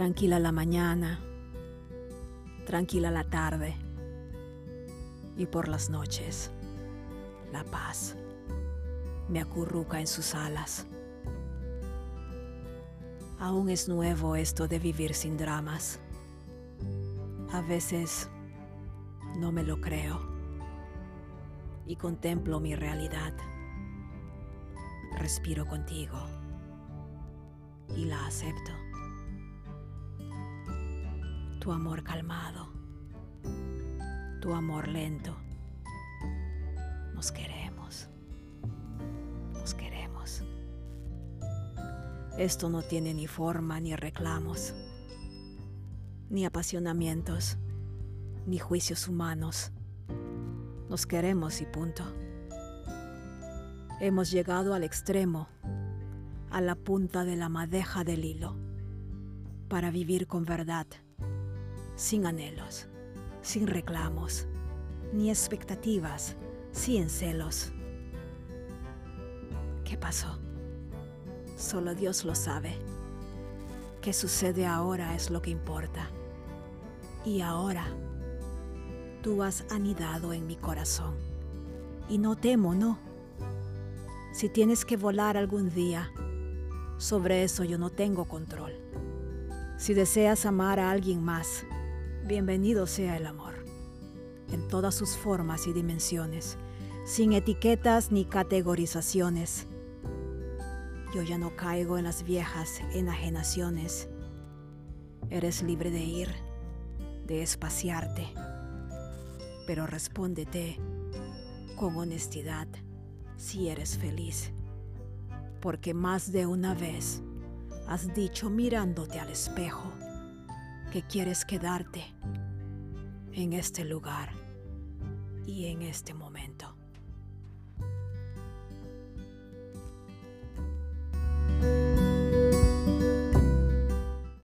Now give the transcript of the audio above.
Tranquila la mañana, tranquila la tarde y por las noches la paz me acurruca en sus alas. Aún es nuevo esto de vivir sin dramas. A veces no me lo creo y contemplo mi realidad. Respiro contigo y la acepto. Tu amor calmado, tu amor lento. Nos queremos, nos queremos. Esto no tiene ni forma ni reclamos, ni apasionamientos, ni juicios humanos. Nos queremos y punto. Hemos llegado al extremo, a la punta de la madeja del hilo, para vivir con verdad, sin anhelos, sin reclamos, ni expectativas, sin celos. ¿Qué pasó? Solo Dios lo sabe. ¿Qué sucede ahora es lo que importa? Y ahora tú has anidado en mi corazón. Y no temo, no. Si tienes que volar algún día, sobre eso yo no tengo control. Si deseas amar a alguien más, bienvenido sea el amor, en todas sus formas y dimensiones, sin etiquetas ni categorizaciones. Yo ya no caigo en las viejas enajenaciones. Eres libre de ir, de espaciarte, pero respóndete con honestidad si eres feliz, porque más de una vez has dicho mirándote al espejo que quieres quedarte en este lugar y en este momento.